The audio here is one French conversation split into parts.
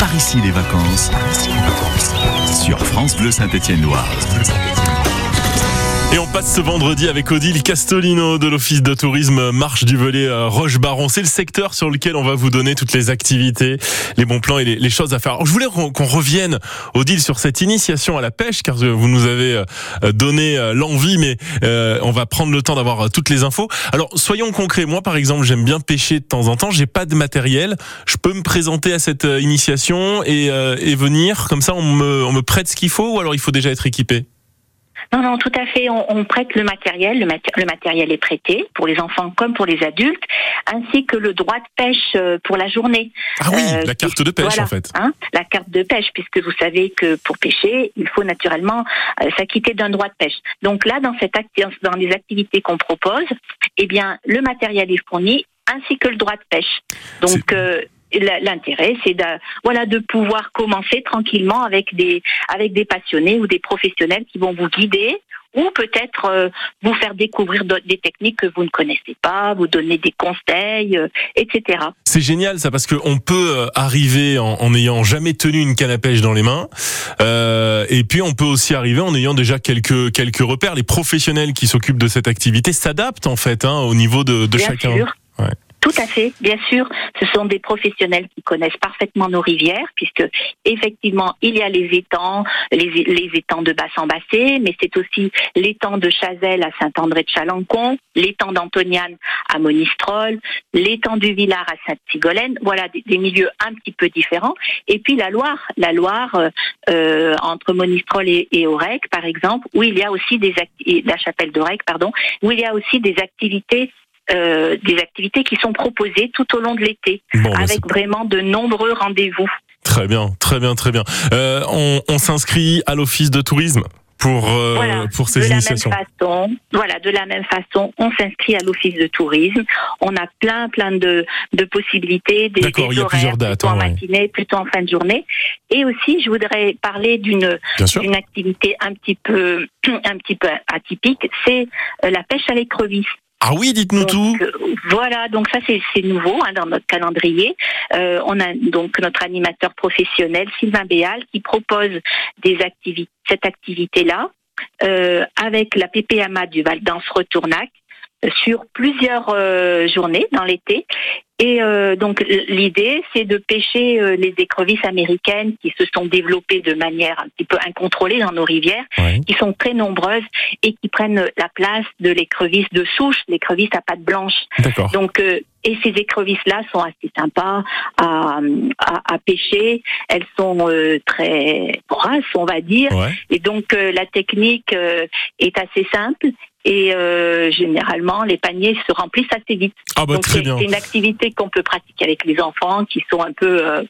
Par ici les vacances. Sur France Bleu Saint-Étienne-Loire. Et on passe ce vendredi avec Odile Castolino de l'Office de tourisme Marche du Velay euh, Roche-Baron. C'est le secteur sur lequel on va vous donner toutes les activités, les bons plans et les, choses à faire. Alors, je voulais qu'on revienne, Odile, sur cette initiation à la pêche, car vous nous avez euh, donné euh, l'envie, mais on va prendre le temps d'avoir toutes les infos. Alors, soyons concrets. Moi, par exemple, j'aime bien pêcher de temps en temps. J'ai pas de matériel. Je peux me présenter à cette initiation et, et venir. Comme ça, on me, on me prête ce qu'il faut ou alors il faut déjà être équipé? Non, non, tout à fait. On, prête le matériel. Le, matériel est prêté pour les enfants comme pour les adultes, ainsi que le droit de pêche euh, pour la journée. Ah oui, euh, la carte de pêche en fait. Hein, la carte de pêche, puisque vous savez que pour pêcher, il faut naturellement euh, s'acquitter d'un droit de pêche. Donc là, dans cette dans les activités qu'on propose, eh bien, le matériel est fourni ainsi que le droit de pêche. Donc l'intérêt, c'est de, voilà, de pouvoir commencer tranquillement avec des, avec des passionnés ou des professionnels qui vont vous guider ou peut-être euh, vous faire découvrir des techniques que vous ne connaissez pas, vous donner des conseils, euh, etc. C'est génial ça parce qu'on peut euh, arriver en n'ayant jamais tenu une canne à pêche dans les mains, et puis on peut aussi arriver en ayant déjà quelques quelques repères. Les professionnels qui s'occupent de cette activité s'adaptent en fait hein, au niveau de, de chacun. Sûr. Tout à fait, bien sûr. Ce sont des professionnels qui connaissent parfaitement nos rivières, puisque effectivement, il y a les étangs, les, étangs de Bassan-Bassé, mais c'est aussi l'étang de Chazelle à Saint-André de Chalancon, l'étang d'Antoniane à Monistrol, l'étang du Villard à Sainte-Sigolène. Voilà des, milieux un petit peu différents. Et puis la Loire, la Loire euh, euh entre Monistrol et, et Aurec, par exemple, où il y a aussi des la chapelle d'Aurec, pardon, où il y a aussi des activités euh, des activités qui sont proposées tout au long de l'été, bah, avec vraiment de nombreux rendez-vous. Très bien, très bien, très bien. Euh, on, on s'inscrit à l'office de tourisme pour euh, pour ces de initiations. La même façon, voilà, de la même façon, on s'inscrit à l'office de tourisme. On a plein plein de, de possibilités, des, des horaires plutôt en matinée, plutôt en fin de journée. Et aussi, je voudrais parler d'une d'une activité un petit peu un petit peu atypique, c'est euh, la pêche à l'écrevisse. Ah oui, dites-nous tout. Euh, voilà, donc ça c'est nouveau hein, dans notre calendrier. Euh, on a donc notre animateur professionnel Sylvain Béal qui propose des cette activité-là euh, avec la PPMA du Val d'Anse Retournac sur plusieurs journées dans l'été et euh, donc l'idée, c'est de pêcher euh, les écrevisses américaines qui se sont développées de manière un petit peu incontrôlée dans nos rivières, qui sont très nombreuses et qui prennent la place de l'écrevisse de souche, l'écrevisse à pattes blanches. Donc euh, et ces écrevisses-là sont assez sympas à, à, à pêcher. Elles sont très grasses, on va dire. Et donc la technique est assez simple et euh, généralement les paniers se remplissent assez vite. Ah bah, très bien. C'est une activité qu'on peut pratiquer avec les enfants qui sont un peu euh,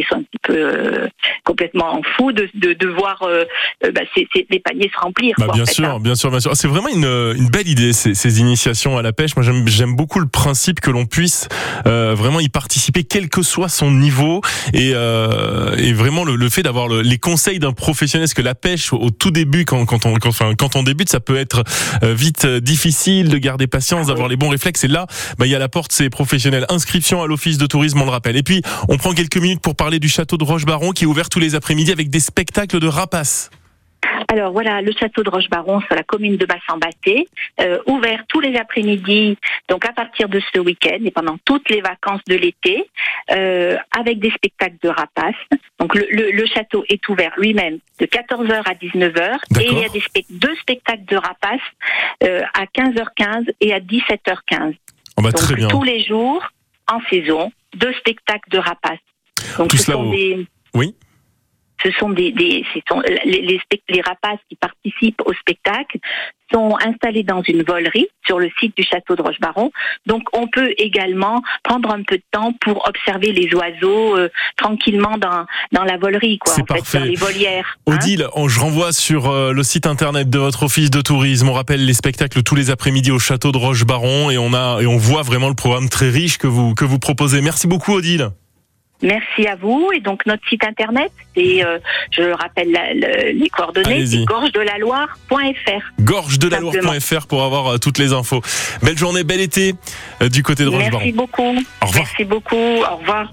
qui sont un petit peu euh, complètement fous de, de, de voir euh, euh bah, les paniers se remplir. Bah, bien, sûr, hein. bien sûr, bien sûr, C'est vraiment une, une belle idée ces, ces, initiations à la pêche. Moi, j'aime beaucoup le principe que l'on puisse euh, vraiment y participer, quel que soit son niveau, et, et vraiment le, le fait d'avoir le, les conseils d'un professionnel. Parce que la pêche, au, tout début, quand, quand on quand, enfin, quand on débute, ça peut être vite difficile de garder patience, d'avoir les bons réflexes. Et là, bah, il y a la porte, c'est professionnel. Inscription à l'office de tourisme, on le rappelle. Et puis, on prend quelques minutes pour parler du château de Roche-Baron qui est ouvert tous les après-midi avec des spectacles de rapaces. Alors voilà, le château de Roche-Baron sur la commune de Bassan-Batté, euh, ouvert tous les après-midi, donc à partir de ce week-end et pendant toutes les vacances de l'été, euh, avec des spectacles de rapaces. Donc le, château est ouvert lui-même de 14h à 19h et il y a des deux spectacles de rapaces euh, à 15h15 et à 17h15. Oh bah, donc tous les jours en saison, deux spectacles de rapaces. Donc, ce sont des, oui. Ce sont des, des sont les, les, les, rapaces qui participent au spectacle sont installés dans une volerie sur le site du château de Rochebaron. Donc on peut également prendre un peu de temps pour observer les oiseaux euh, tranquillement dans, dans la volerie, quoi, en fait, dans les volières. Hein. Odile, je renvoie sur euh, le site internet de votre office de tourisme. On rappelle les spectacles tous les après-midi au château de Rochebaron et on a et on voit vraiment le programme très riche que vous que vous proposez. Merci beaucoup, Odile. Merci à vous. Et donc notre site internet, c'est, euh, je rappelle les coordonnées, c'est gorge-de-la-loire.fr. Gorge-de-la-loire.fr pour avoir euh, toutes les infos. Belle journée, bel été euh, du côté de Rochebaron. Merci beaucoup. Au revoir. Merci beaucoup. Au revoir.